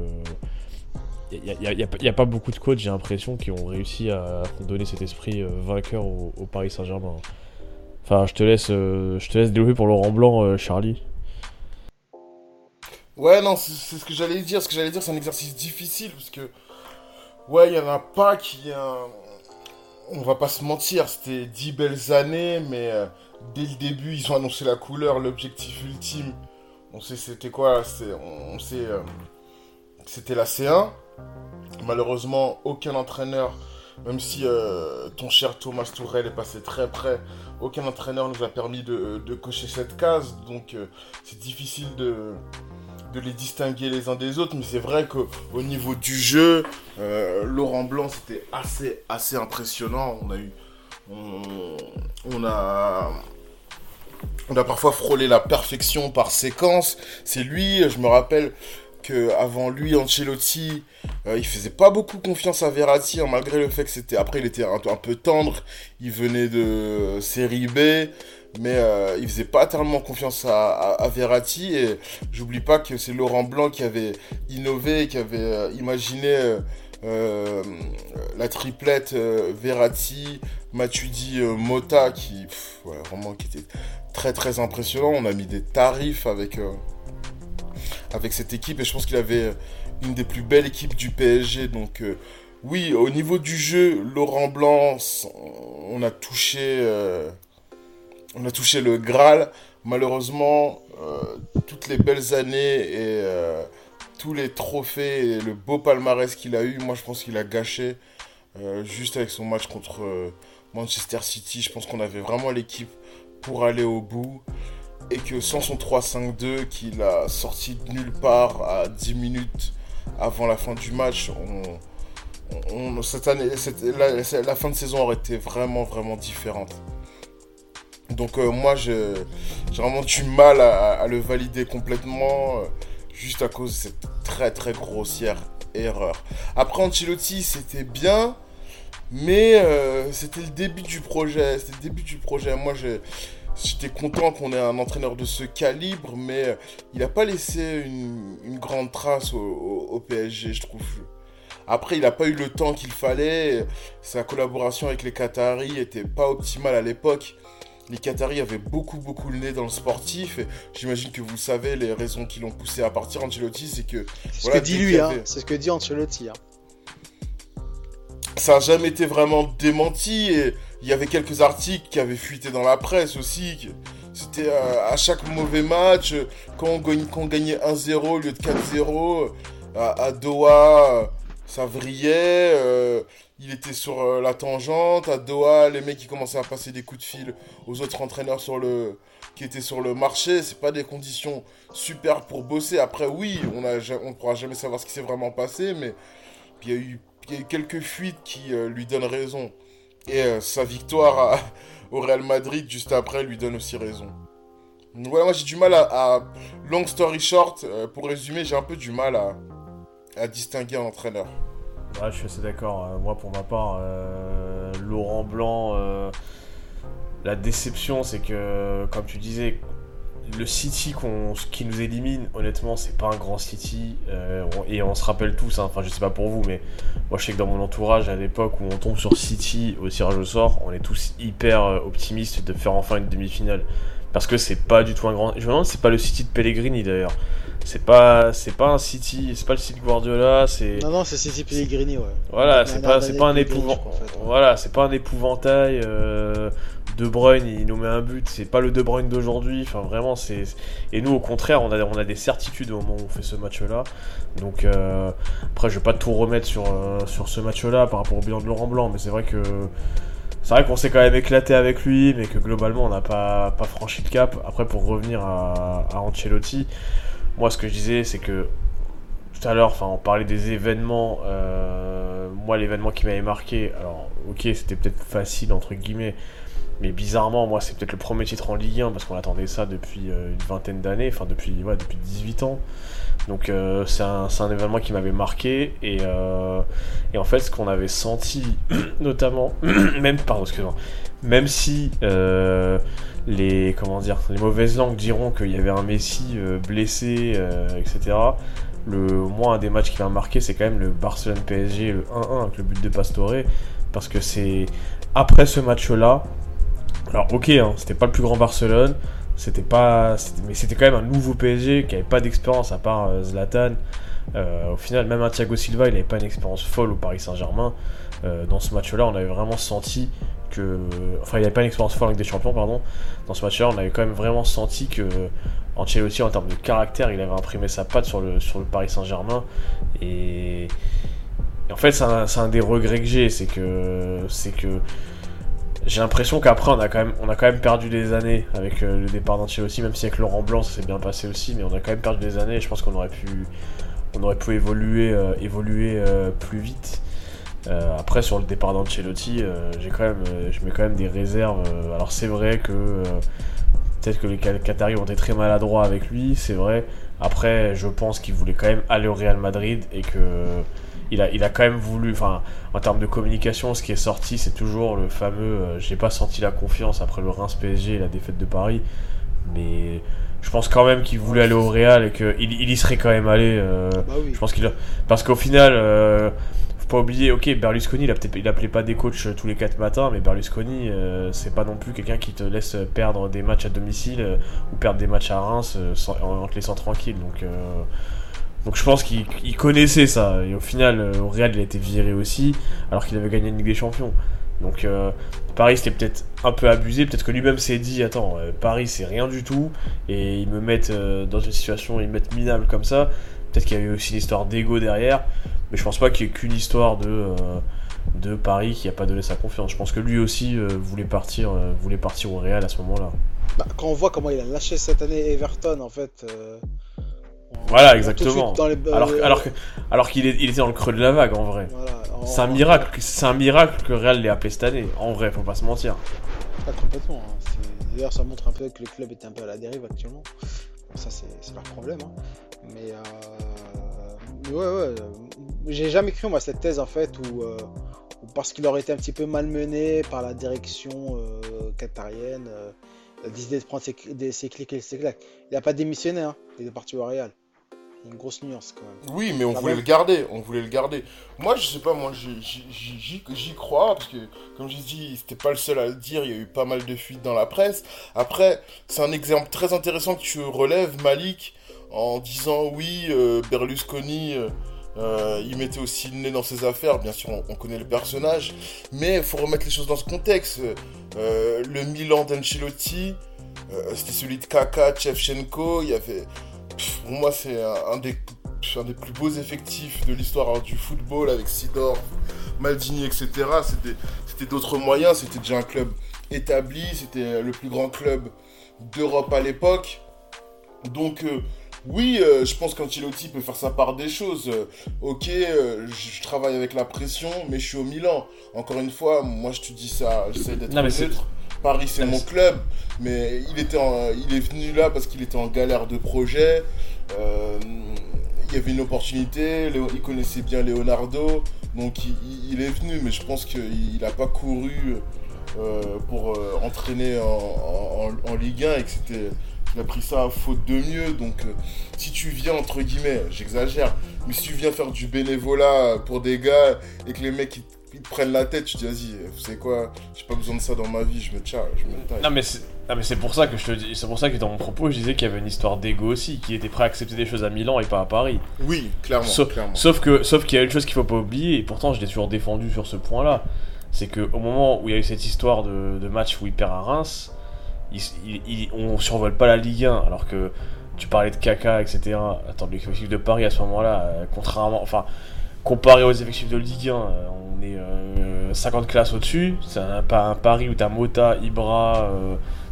Il n'y a, pas- beaucoup de coachs, j'ai l'impression, qui ont réussi à donner cet esprit vainqueur au Paris Saint-Germain. Enfin, je te laisse, euh, je te laisse développer pour Laurent Blanc, euh, Charlie. Ouais, non, c'est ce que j'allais dire. Ce que j'allais dire, c'est un exercice difficile parce que, ouais, il y en a pas qui. euh, on va pas se mentir, c'était 10 belles années, mais euh, dès le début, ils ont annoncé la couleur, l'objectif ultime. On sait c'était quoi On sait. c'était la C1. Malheureusement, aucun entraîneur, même si euh, ton cher Thomas Tourel est passé très près, aucun entraîneur nous a permis de, cocher cette case. Donc, euh, c'est difficile de de les distinguer les uns des autres, mais c'est vrai qu'au niveau du jeu, euh, Laurent Blanc c'était assez assez impressionnant. On a eu, on, on a, on a parfois frôlé la perfection par séquence. C'est lui, je me rappelle avant lui, Ancelotti, euh, il faisait pas beaucoup confiance à Verratti, hein, malgré le fait que c'était après il était un, peu tendre. Il venait de série B. Mais euh, il faisait pas tellement confiance à, à- Verratti et j'oublie pas que c'est Laurent Blanc qui avait innové, qui avait euh, imaginé la triplette euh, Verratti, Matuidi, Mota qui vraiment qui était très très impressionnant. On a mis des tarifs avec avec cette équipe et je pense qu'il avait euh, une des plus belles équipes du PSG donc euh, oui, au niveau du jeu, Laurent Blanc, on a touché euh, on a touché le Graal. Malheureusement, toutes les belles années et tous les trophées et le beau palmarès qu'il a eu, moi je pense qu'il a gâché juste avec son match contre Manchester City. Je pense qu'on avait vraiment l'équipe pour aller au bout et que sans son 3-5-2 qu'il a sorti de nulle part à 10 minutes avant la fin du match, on, cette année, la, fin de saison aurait été vraiment vraiment différente. Donc euh, moi, j'ai vraiment du mal à, à le valider complètement, euh, juste à cause de cette très très grossière erreur. Après Ancelotti, c'était bien, mais euh, c'était le début du projet. C'était le début du projet. Moi, je- j'étais content qu'on ait un entraîneur de ce calibre, mais euh, il n'a pas laissé une, une grande trace au, au- au PSG, je trouve. Après, il n'a pas eu le temps qu'il fallait. Sa collaboration avec les Qataris était pas optimale à l'époque les Qataris avaient beaucoup beaucoup le nez dans le sportif j'imagine que vous savez les raisons qui l'ont poussé à partir Ancelotti c'est que C'est Voilà, ce que dit lui, hein. C'est ce que dit Ancelotti. Hein. ça n'a jamais été vraiment démenti et il y avait quelques articles qui avaient fuité dans la presse aussi c'était euh, à chaque mauvais match quand on, gagnait 1-0 au lieu de 4-0 euh, à, Doha ça vrillait. euh, il était sur la tangente. À Doha, les mecs qui commençaient à passer des coups de fil aux autres entraîneurs sur le, qui étaient sur le marché. C'est pas des conditions super pour bosser. Après, oui, on ne pourra jamais savoir ce qui s'est vraiment passé, mais il y y a eu quelques fuites qui lui donnent raison. Et euh, sa victoire au Real Madrid juste après lui donne aussi raison. Donc voilà, moi j'ai du mal à, Long story short, euh, pour résumer, j'ai un peu du mal à, à distinguer un entraîneur. Ouais, je suis assez d'accord. Euh, Moi, pour ma part, euh, Laurent Blanc, la déception, c'est que, comme tu disais, le City qu'on- qui nous élimine, honnêtement, c'est pas un grand City. euh, et on se rappelle tous, hein, enfin, je sais pas pour vous, mais moi, je sais que dans mon entourage, à l'époque où on tombe sur City au tirage au sort, on est tous hyper euh, optimistes de faire enfin une demi-finale. Parce que c'est pas du tout un grand. Je me demande c'est pas le City de Pellegrini d'ailleurs. C'est pas, c'est pas un City, c'est pas le City de Guardiola, c'est. Non, non, c'est City Pellegrini, ouais. Voilà, c'est pas, c'est pas un année, Pellegrini, épouvant. je crois, en fait, ouais. Voilà, c'est pas un épouvantail. euh, De Bruyne, il nous met un but. C'est pas le De Bruyne d'aujourd'hui. Enfin, vraiment, c'est. Et nous, au contraire, on a, des certitudes au moment où on fait ce match-là. Donc, euh, après, je vais pas tout remettre sur, euh, sur ce match-là par rapport au bilan de Laurent Blanc, mais c'est vrai que. C'est vrai qu'on s'est quand même éclaté avec lui, mais que globalement, on n'a pas, franchi le cap. Après, pour revenir à, Ancelotti, moi, ce que je disais, c'est que tout à l'heure, on parlait des événements. euh, moi, l'événement qui m'avait marqué, alors, ok, c'était peut-être facile entre guillemets, mais bizarrement, moi, c'est peut-être le premier titre en Ligue 1 parce qu'on attendait ça depuis euh, une vingtaine d'années, enfin depuis, depuis 18 ans. Donc, euh, c'est un, événement qui m'avait marqué et, euh, en fait, ce qu'on avait senti, notamment, même, pardon, excuse-moi, même si les, comment dire, les mauvaises langues diront qu'il y avait un Messi blessé, etc. Le, moi, un des matchs qui m'a marqué, c'est quand même le Barcelone-PSG, le 1-1 avec le but de Pastore. Parce que c'est après ce match-là. Alors, ok, hein, c'était pas le plus grand Barcelone. C'était pas, mais c'était quand même un nouveau PSG qui avait pas d'expérience à part euh, Zlatan. Euh, au final, même un Thiago Silva, il avait pas une expérience folle au Paris Saint-Germain. Euh, dans ce match-là, on avait vraiment senti que, enfin, il avait pas une expérience folle avec des champions, pardon. Dans ce match-là, on avait quand même vraiment senti que Ancelotti, en termes de caractère, il avait imprimé sa patte sur le, sur le Paris Saint-Germain. Et, et en fait, c'est un, un des regrets que j'ai, c'est que, c'est que j'ai l'impression qu'après, on a quand même, on a quand même perdu des années avec euh, le départ d'Ancelotti, même si avec Laurent Blanc, ça s'est bien passé aussi, mais on a quand même perdu des années. Et je pense qu'on aurait pu, on aurait pu évoluer, euh, évoluer euh, plus vite. Après, sur le départ d'Ancelotti, j'ai quand même, je mets quand même des réserves. alors, c'est vrai que peut-être que les Qat- Qataris ont été très maladroits avec lui, c'est vrai. Après, je pense qu'il voulait quand même aller au Real Madrid et que il a, il a quand même voulu, enfin, en termes de communication, ce qui est sorti, c'est toujours le fameux euh, j'ai pas senti la confiance après le Reims PSG et la défaite de Paris. Mais je pense quand même qu'il voulait aller au Real et qu'il il y serait quand même allé. euh, Bah oui. je pense qu'il a... Parce qu'au final, euh, faut pas oublier, ok, Berlusconi, il, a peut-être- il appelait pas des coachs euh, tous les 4 matins, mais Berlusconi, euh, c'est pas non plus quelqu'un qui te laisse perdre des matchs à domicile ou perdre des matchs à Reims sans- en, te laissant tranquille. Donc, donc je pense qu'il il connaissait ça. Et au final, euh, au Real, il a été viré aussi, alors qu'il avait gagné une Ligue des Champions. Donc euh, Paris, c'était peut-être un peu abusé. Peut-être que lui-même s'est dit, attends, euh, Paris, c'est rien du tout. Et ils me mettent euh, dans une situation, ils me mettent minable comme ça. Peut-être qu'il y a eu aussi une histoire d'ego derrière. Mais je pense pas qu'il y ait qu'une histoire de, euh, de Paris qui a pas donné sa confiance. Je pense que lui aussi euh, voulait, partir, voulait partir au Real à ce moment-là. Bah, quand on voit comment il a lâché cette année Everton, en fait. Voilà, exactement. dans les- Alors, euh, alors, que- alors qu'il est- il était dans le creux de la vague en vrai. voilà, C'est un miracle, c'est un miracle que Real l'ait appelé cette année. En vrai, faut pas se mentir. Pas complètement. hein. D'ailleurs, ça montre un peu que le club est un peu à la dérive actuellement. Bon, ça, c'est leur problème. hein. Mais, euh, ouais, ouais. euh, J'ai jamais cru, moi, cette thèse, en fait, où, euh, où parce qu'il aurait été un petit peu malmené par la direction euh, qatarienne, il a décidé de prendre ses clics et ses claques. Il n'a pas démissionné, hein. il est parti au Real. Il y a une grosse nuance, quand même. Oui, mais on Ah voulait le garder, on voulait le garder. Moi, je sais pas, moi, j'y- crois, parce que, comme j'ai dit, c'était pas le seul à le dire, il y a eu pas mal de fuites dans la presse. Après, c'est un exemple très intéressant que tu relèves, Malik, en disant, oui, euh, Berlusconi, euh, euh, il mettait aussi le nez dans ses affaires, bien sûr, on, on connaît le personnage, mais il faut remettre les choses dans ce contexte. Euh, le Milan d'Ancelotti, euh, c'était celui de Kaka, Chevchenko, il y avait... Pour moi, c'est un, des un des plus beaux effectifs de l'histoire du football avec Sidor, Maldini, etc. C'était d'autres moyens, c'était déjà un club établi, c'était le plus grand club d'Europe à l'époque. Donc euh, oui, euh, je pense qu'Antilotti peut faire sa part des choses. Euh, ok, je travaille avec la pression, mais je suis au Milan. Encore une fois, moi je te dis ça, j'essaie d'être neutre. Paris c'est mon club, mais il, était il est venu là parce qu'il était en galère de projet. il y avait une opportunité, il connaissait bien Leonardo, donc il, est venu, mais je pense qu'il n'a pas couru pour entraîner en, Ligue 1 et que c'était il a pris ça à faute de mieux. Donc, euh, si tu viens, entre guillemets, j'exagère, mais si tu viens faire du bénévolat pour des gars et que les mecs ils, te prennent la tête, tu te dis, vas-y, vous savez quoi, j'ai pas besoin de ça dans ma vie, je me tiens, je me taille. Non, mais c'est. mais c'est pour ça que je te dis, c'est pour ça que dans mon propos, je disais qu'il y avait une histoire d'ego aussi, qui était prêt à accepter des choses à Milan et pas à Paris. Oui, clairement. Sauf, que, sauf qu'il y a une chose qu'il faut pas oublier, et pourtant je l'ai toujours défendu sur ce point-là, c'est qu'au moment où il y a eu cette histoire de, de match où il perd à Reims, il, on survole pas la Ligue 1, alors que tu parlais de Kaka, etc. Attends, l'effectif de Paris à ce moment-là, euh, contrairement, enfin, comparé aux effectifs de Ligue 1, euh, on est 50 euh, classes au-dessus. C'est un, un, Paris où t'as Mota, Ibra,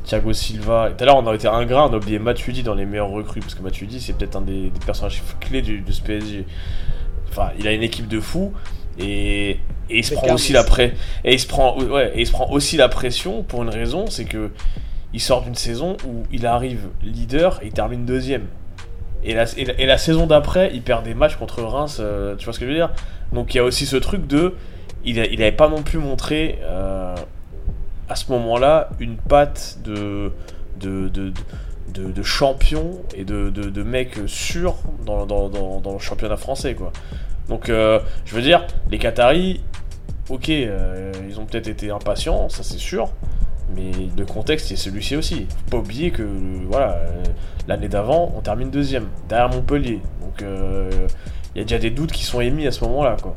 Thiago Silva. Tout à l'heure, on a été ingrat, on a oublié Matuidi dans les meilleurs recrues, parce que Matuidi, c'est peut-être un des, personnages clés du, de ce PSG. Enfin, il a une équipe de fous. Et, et il se prend aussi la et il se prend ouais, et il se prend aussi la pression pour une raison c'est que il sort d'une saison où il arrive leader et il termine deuxième. Et la, saison d'après, il perd des matchs contre Reims, euh, tu vois ce que je veux dire? Donc il y a aussi ce truc de. Il n'avait pas non plus montré euh, à ce moment-là une patte de, champion et de, de, mec sûr dans, le championnat français. Donc euh, je veux dire, les Qataris, ok, ils ont peut-être été impatients, ça c'est sûr. Mais le contexte est celui-ci aussi. Faut pas oublier que voilà, euh, l'année d'avant, on termine deuxième, derrière Montpellier. Donc il euh, y a déjà des doutes qui sont émis à ce moment-là. Quoi.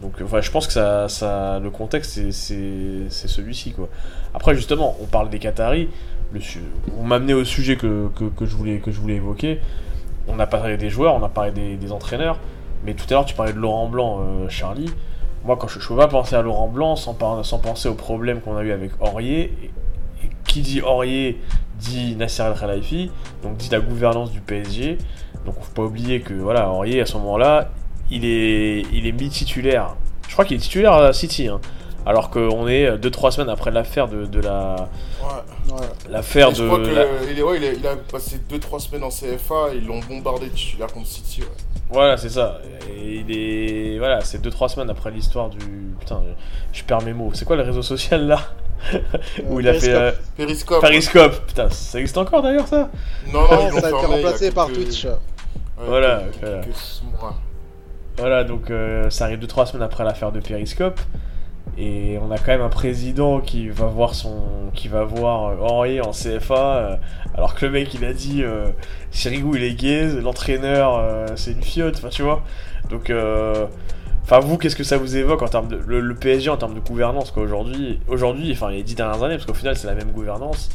Donc voilà, je pense que ça, ça, le contexte, c'est celui-ci. Quoi. Après, justement, on parle des Qataris. On m'a amené au sujet que, que, je voulais, que je voulais évoquer. On a parlé des joueurs, on a parlé des, entraîneurs. Mais tout à l'heure, tu parlais de Laurent Blanc, euh, Charlie moi, quand je ne peux pas penser à Laurent Blanc sans, sans penser aux problèmes qu'on a eu avec Aurier. Et, qui dit Aurier dit Nasser El Khelaifi, donc dit la gouvernance du PSG. Donc, faut pas oublier que voilà, Aurier à ce moment-là, il est, il est mi-titulaire. Je crois qu'il est titulaire à City. Hein. alors qu'on est 2-3 semaines après l'affaire de, de, la. Ouais, ouais. L'affaire de. Je crois qu'il il, il, a passé 2-3 semaines en CFA, ils l'ont bombardé titulaire contre City. Ouais. Voilà, c'est ça. Et il est. Voilà, c'est 2-3 semaines après l'histoire du. Putain, je perds mes mots. C'est quoi le réseau social là? Où il a fait. Euh... Periscope. Periscope. Putain, ça existe encore d'ailleurs ça? Non, non, ça a été remplacé par Twitch. voilà, voilà. Voilà, donc euh, ça arrive 2-3 semaines après l'affaire de Periscope. Et on a quand même un président qui va voir son, qui va voir euh, Henri en CFA, euh, alors que le mec il a dit euh, Sirigu il est gay, l'entraîneur euh, c'est une fiotte, enfin tu vois. Donc, enfin vous qu'est-ce que ça vous évoque en termes de le, PSG en termes de gouvernance aujourd'hui, enfin les dix dernières années parce qu'au final c'est la même gouvernance.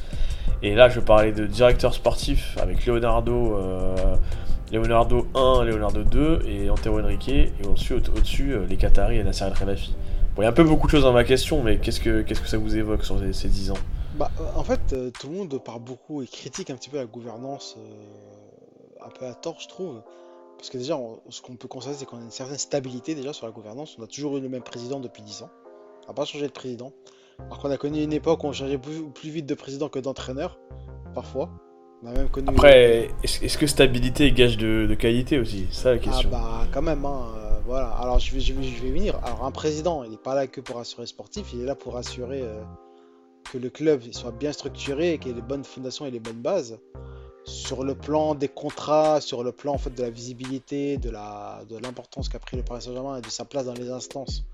Et là je parlais de directeur sportif avec Leonardo. Leonardo 1, Leonardo 2 et Antero Henrique, et au-dessus, au-dessus les Qataris et Nasser El Il y a un peu beaucoup de choses dans ma question, mais qu'est-ce que, qu'est-ce que ça vous évoque sur ces, 10 ans? Bah, euh, En fait, euh, tout le monde parle beaucoup et critique un petit peu la gouvernance, euh, un peu à tort, je trouve. Parce que déjà, ce qu'on peut constater, c'est qu'on a une certaine stabilité déjà sur la gouvernance. On a toujours eu le même président depuis 10 ans. On n'a pas changé de président. Alors qu'on a connu une époque où on changeait plus, vite de président que d'entraîneur, parfois. Après, est-ce, que stabilité est gage de, qualité aussi? C'est ça la question. Ah bah quand même, hein. Voilà, alors je vais, venir. Alors un président, il n'est pas là que pour assurer sportif, il est là pour assurer euh, que le club soit bien structuré qu'il ait les bonnes fondations et les bonnes bases. Sur le plan des contrats, sur le plan en fait, de la visibilité, de l'importance qu'a pris le Paris Saint-Germain et de sa place dans les instances.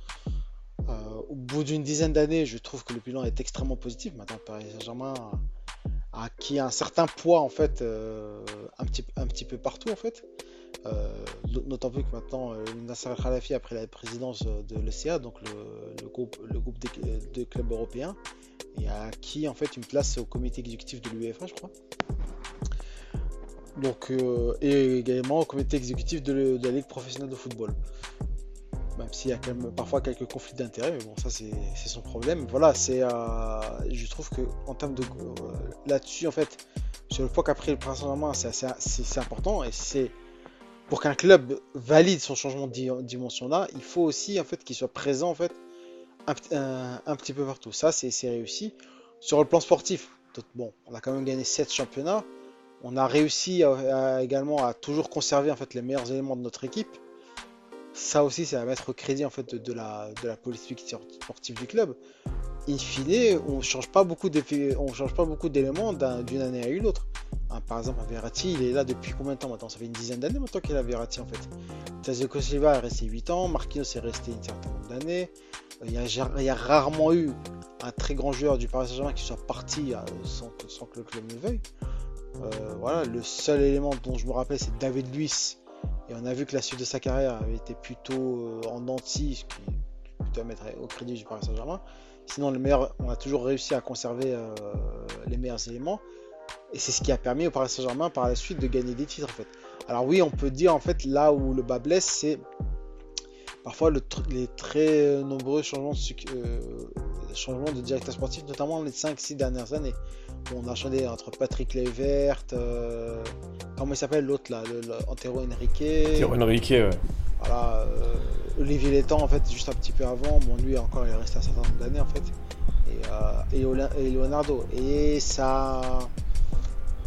Euh, au bout d'une dizaine d'années, je trouve que le bilan est extrêmement positif. Maintenant, Paris Saint-Germain a acquis un certain poids en fait, euh, un, petit, un petit peu partout en fait. Euh, d'autant plus que maintenant, euh, Nasser Khalafi a pris la présidence de l'ECA, donc le, groupe, des, clubs européens, et a acquis en fait une place au comité exécutif de l'UEFA, je crois. Donc, euh, et également au comité exécutif de, la Ligue professionnelle de football. Même s'il y a parfois quelques conflits d'intérêts, mais bon, ça c'est son problème. Voilà, euh, je trouve que en termes de là-dessus, en fait, sur le point qu'a pris le Saint-Germain, c'est important et c'est pour qu'un club valide son changement de dimension là, il faut aussi en fait qu'il soit présent en fait un, petit peu partout. Ça, c'est réussi. Sur le plan sportif, bon, on a quand même gagné 7 championnats. On a réussi également à toujours conserver en fait les meilleurs éléments de notre équipe. Ça aussi, c'est à mettre au crédit en fait de, la, politique sportive du club. In fine, on change change pas beaucoup d'éléments d'une année à une autre. Hein, par exemple, Verratti, il est là depuis combien de temps maintenant? Ça fait une dizaine d'années maintenant qu'il a Verratti en fait. Tazeko Silva est resté 8 ans, Marquinhos est resté une certaine nombre d'années. Il y, a, rarement eu un très grand joueur du Paris Saint-Germain qui soit parti euh, sans, que le club ne veuille. Euh, voilà, le seul élément dont je me rappelle, c'est David Luiz. Et on a vu que la suite de sa carrière avait été plutôt euh, en denti, ce qui est plutôt à mettre au crédit du Paris Saint-Germain. Sinon, on a toujours réussi à conserver les meilleurs éléments. Et c'est ce qui a permis au Paris Saint-Germain par la suite de gagner des titres en fait. Alors oui, on peut dire en fait là où le bas blesse, c'est parfois les très nombreux changements de, euh, changements de directeur sportif, notamment les 5-6 dernières années. on a changé entre Patrick Levert, euh, comment il s'appelle l'autre là, le, Antero Henrique. Antero Henrique, ouais. Voilà, euh, Olivier Létang en fait, juste un petit peu avant. Bon, lui encore, il est resté un certain nombre d'années en fait. Et, et, Leonardo. Et ça.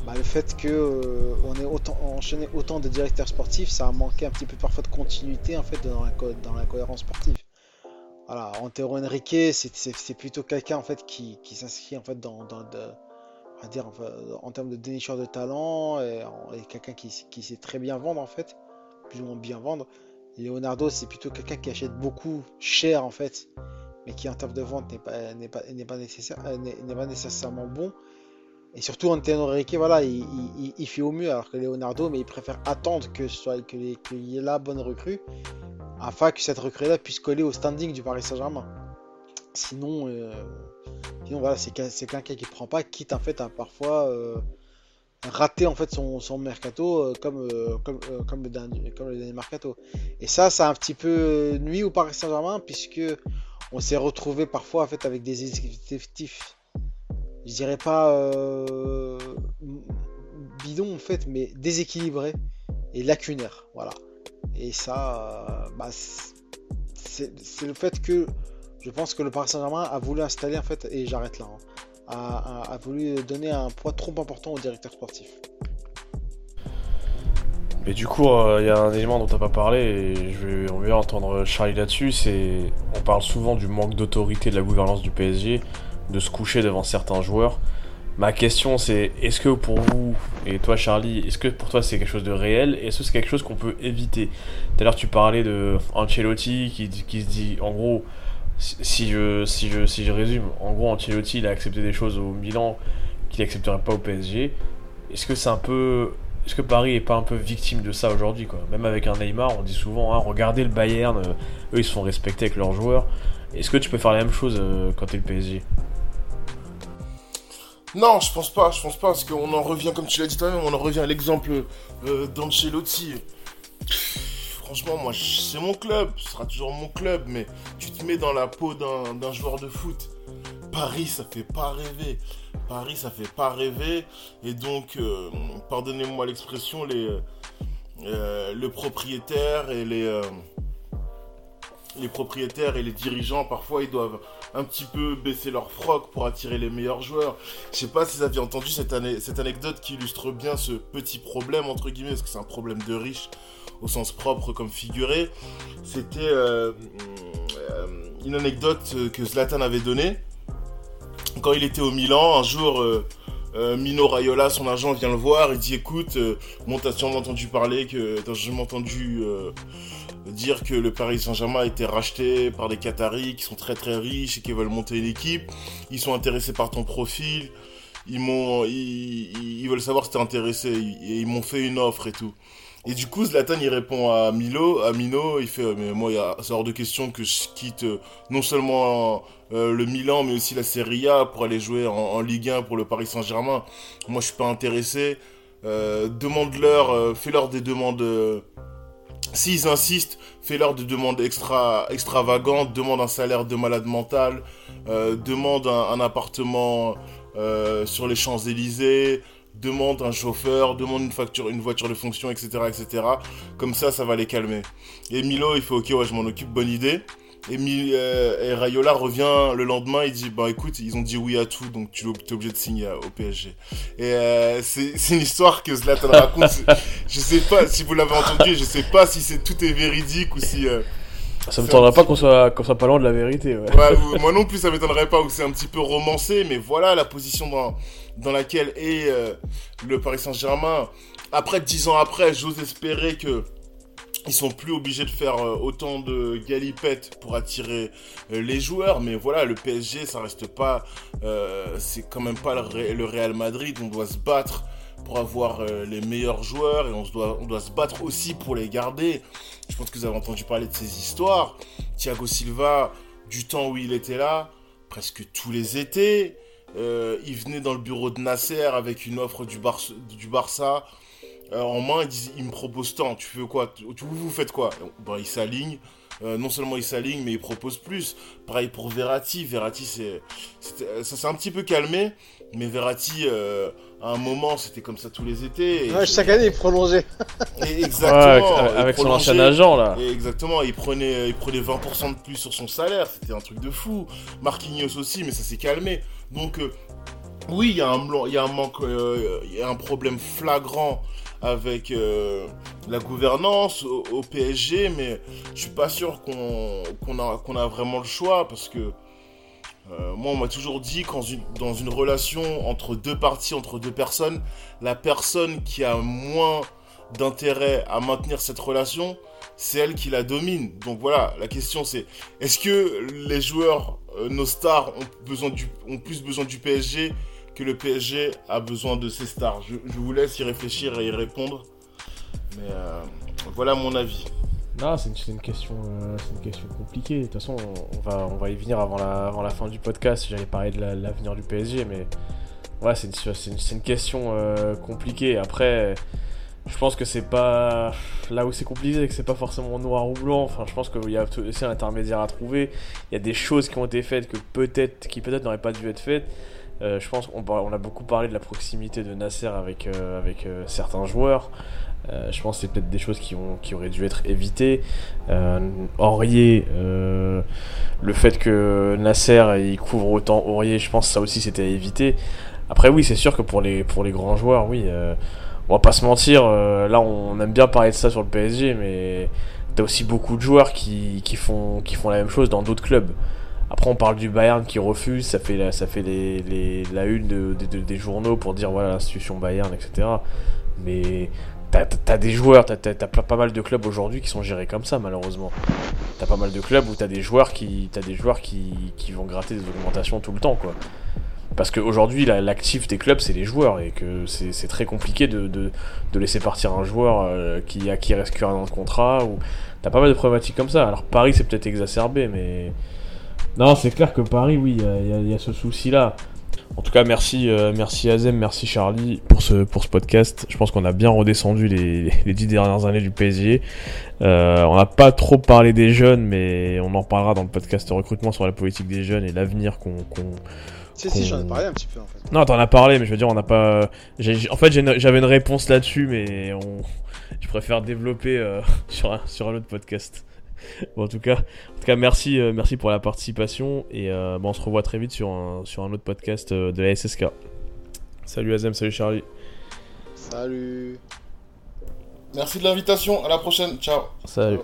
Bah, le fait qu'on euh, ait enchaîné autant de directeurs sportifs, ça a manqué un petit peu parfois de continuité en fait dans la, cohérence sportive. Voilà, Antero Henrique, c'est plutôt quelqu'un en fait qui, s'inscrit en fait en termes de dénicheur de talent et, quelqu'un qui, sait très bien vendre en fait, plus ou moins bien vendre. Leonardo, c'est plutôt quelqu'un qui achète beaucoup cher en fait, mais qui en termes de vente n'est pas, pas nécessairement bon. Et surtout, Antonio Henrique, voilà, il, fait au mieux alors que Leonardo, mais il préfère attendre que qu'il y ait la bonne recrue afin que cette recrue-là puisse coller au standing du Paris Saint-Germain. Sinon, euh, sinon voilà, c'est quelqu'un qui ne prend pas, quitte en fait à parfois euh, rater en fait son, mercato euh, comme, comme, comme, le dernier, comme le dernier mercato. Et ça, ça a un petit peu nuit au Paris Saint-Germain puisque on s'est retrouvé parfois en fait avec des effectifs je dirais pas euh, bidon en fait, mais déséquilibré et lacunaire. Voilà. Et ça, euh, bah, c'est le fait que je pense que le Paris Saint-Germain a voulu installer en fait, et j'arrête là, hein, a, voulu donner un poids trop important au directeur sportif. Mais du coup, euh, il y a un élément dont tu n'as pas parlé, et je vais, on va entendre Charlie là-dessus, c'est on parle souvent du manque d'autorité de la gouvernance du PSG de se coucher devant certains joueurs. Ma question c'est, est-ce que pour vous, et toi Charlie, est-ce que pour toi c'est quelque chose de réel? Est-ce que c'est quelque chose qu'on peut éviter? Tout à l'heure tu parlais de Ancelotti qui, qui se dit, en gros, si je, si, je, si je résume, en gros Ancelotti il a accepté des choses au Milan qu'il n'accepterait pas au PSG. Est-ce que c'est un peu... Est-ce que Paris est pas un peu victime de ça aujourd'hui quoi? Même avec un Neymar, on dit souvent, hein, regardez le Bayern, euh, eux ils se font respecter avec leurs joueurs. Est-ce que tu peux faire la même chose euh, quand t'es le PSG non, je pense pas, je pense pas, parce qu'on en revient, comme tu l'as dit toi-même, on en revient à l'exemple euh, d'Ancelotti. Franchement, moi, c'est mon club, ce sera toujours mon club, mais tu te mets dans la peau d'un joueur de foot. Paris, ça fait pas rêver. Paris, ça fait pas rêver. Et donc, euh, pardonnez-moi l'expression, les, euh, le propriétaire et les, les propriétaires et les dirigeants, parfois, ils doivent un petit peu baisser leur froc pour attirer les meilleurs joueurs. Je sais pas si vous avez entendu cette, anecdote qui illustre bien ce petit problème, entre guillemets, parce que c'est un problème de riche au sens propre comme figuré. C'était euh, euh, une anecdote que Zlatan avait donnée. Quand il était au Milan, un jour, euh, Mino Raiola, son agent, vient le voir et dit Écoute, bon, t'as sûrement entendu parler que. T'as jamais entendu dire que le Paris Saint-Germain a été racheté par des Qataris qui sont très très riches et qui veulent monter une équipe. Ils sont intéressés par ton profil. Ils m'ont, ils, veulent savoir si t'es intéressé et ils m'ont fait une offre et tout. Et du coup, Zlatan, il répond à Milo, à Mino, il fait, mais moi, c'est hors de question que je quitte euh, non seulement euh, le Milan, mais aussi la Serie A pour aller jouer en, Ligue 1 pour le Paris Saint-Germain. Moi, je suis pas intéressé. euh, demande-leur, fais-leur des demandes. S'ils insistent, fais-leur des demandes extra, extravagantes, demande un salaire de malade mental, euh, demande un, un appartement euh, sur les Champs-Élysées, demande un chauffeur, demande une facture, une voiture de fonction, etc., etc. Comme ça, ça va les calmer. Et Milo, il fait ok, ouais, je m'en occupe, bonne idée. Et, euh, et Rayola revient le lendemain, il dit bah écoute, ils ont dit oui à tout, donc tu es obligé de signer au PSG. Et euh, c'est une histoire que Zlatan raconte. Je sais pas si vous l'avez entendu, je sais pas si c'est tout est véridique ou si. euh, Ça me tendrait pas qu'on soit, soit pas loin de la vérité, ouais. Ouais, ou- moi non plus, ça m'étonnerait pas, ou c'est un petit peu romancé, mais voilà la position dans, dans laquelle est euh, le Paris Saint-Germain. Après, dix ans après, j'ose espérer que ils sont plus obligés de faire euh, autant de galipettes pour attirer euh, les joueurs, mais voilà, le PSG, ça reste pas, euh, c'est quand même pas le, Real Madrid, on doit se battre pour avoir les meilleurs joueurs et on, se doit, on doit se battre aussi pour les garder. Je pense que vous avez entendu parler de ces histoires. Thiago Silva, du temps où il était là, presque tous les étés, il venait dans le bureau de Nasser avec une offre du Barça euh, en main, il, disait, il me propose tant, tu veux quoi? Tu, Vous, vous faites quoi? Bon, il s'aligne. Euh, non seulement il s'aligne, mais il propose plus. Pareil pour Verratti. Verratti, c'est, c'était- ça s'est un petit peu calmé, mais Verratti, euh, à un moment, c'était comme ça tous les étés. et- Ouais, chaque année, il prolongeait. et Ouais, exactement. avec, son ancien agent, là. Et exactement, il prenait, il prenait 20% de plus sur son salaire, c'était un truc de fou. Marquinhos aussi, mais ça s'est calmé. Donc, euh, oui, il y, a un blanc- il y a un manque, euh, il y a un problème flagrant avec euh, la gouvernance au, PSG, mais je suis pas sûr qu'on a, vraiment le choix parce que euh, moi, on m'a toujours dit qu'en une- dans une relation entre deux parties, entre deux personnes, la personne qui a moins d'intérêt à maintenir cette relation, c'est elle qui la domine. Donc voilà, la question c'est est-ce que les joueurs, euh, nos stars, ont, besoin du, ont plus besoin du PSG que le PSG a besoin de ses stars je, vous laisse y réfléchir et y répondre. Mais euh, voilà mon avis. Non, c'est une, question, euh, une question compliquée. De toute façon, on, va, on va y venir avant la, avant la fin du podcast. J'allais parler de la- l'avenir du PSG, mais ouais, c'est une, une, une question euh, compliquée. Après, je pense que c'est pas là où c'est compliqué, c'est que c'est pas forcément noir ou blanc. Enfin, je pense qu'il y a aussi un intermédiaire à trouver. Il y a des choses qui ont été faites que peut-être, qui peut-être n'auraient pas dû être faites. Euh, je pense qu'on on a beaucoup parlé de la proximité de Nasser avec, euh, euh, certains joueurs. Je pense que c'est peut-être des choses qui, auraient dû être évitées. Aurier, le fait que Nasser il couvre autant Aurier, je pense que ça aussi c'était à éviter. Après oui, c'est sûr que pour les, grands joueurs, oui, on va pas se mentir, là on aime bien parler de ça sur le PSG, mais t'as aussi beaucoup de joueurs qui font la même chose dans d'autres clubs. Après, on parle du Bayern qui refuse, ça fait la, ça fait les, les- la une de- de- de- des journaux pour dire voilà l'institution Bayern, etc. Mais t'as as des joueurs, t'as as, pas, mal de clubs aujourd'hui qui sont gérés comme ça, malheureusement. T'as pas mal de clubs où t'as des joueurs qui, t'as des joueurs qui, qui vont gratter des augmentations tout le temps, quoi. Parce qu'aujourd'hui, la- l'actif des clubs, c'est les joueurs et que c'est c'est très compliqué de, de, de laisser partir un joueur euh, qui, à qui reste qu'un an de contrat. Ou... T'as pas mal de problématiques comme ça. Alors Paris, c'est peut-être exacerbé, mais. Non, c'est clair que Paris, oui, il y a- y, y ce souci-là. En tout cas, merci, euh, merci Azem, merci Charlie pour ce, pour ce podcast. Je pense qu'on a bien redescendu les, les dix dernières années du PSG. Euh, on n'a pas trop parlé des jeunes, mais on en parlera dans le podcast recrutement sur la politique des jeunes et l'avenir qu'on qu'on- Si, si, j'en ai parlé un petit peu en fait. non, t'en as parlé, mais je veux dire, on n'a pas. En fait, j'avais une réponse là-dessus, mais on... je préfère développer euh, sur, un, sur un autre podcast. Bon, en tout cas, en tout cas merci, euh, merci pour la participation et euh, bon, on se revoit très vite sur un, sur un autre podcast euh, de la SSK. Salut Azem, salut Charlie. Salut. Merci de l'invitation, à la prochaine, ciao. Salut.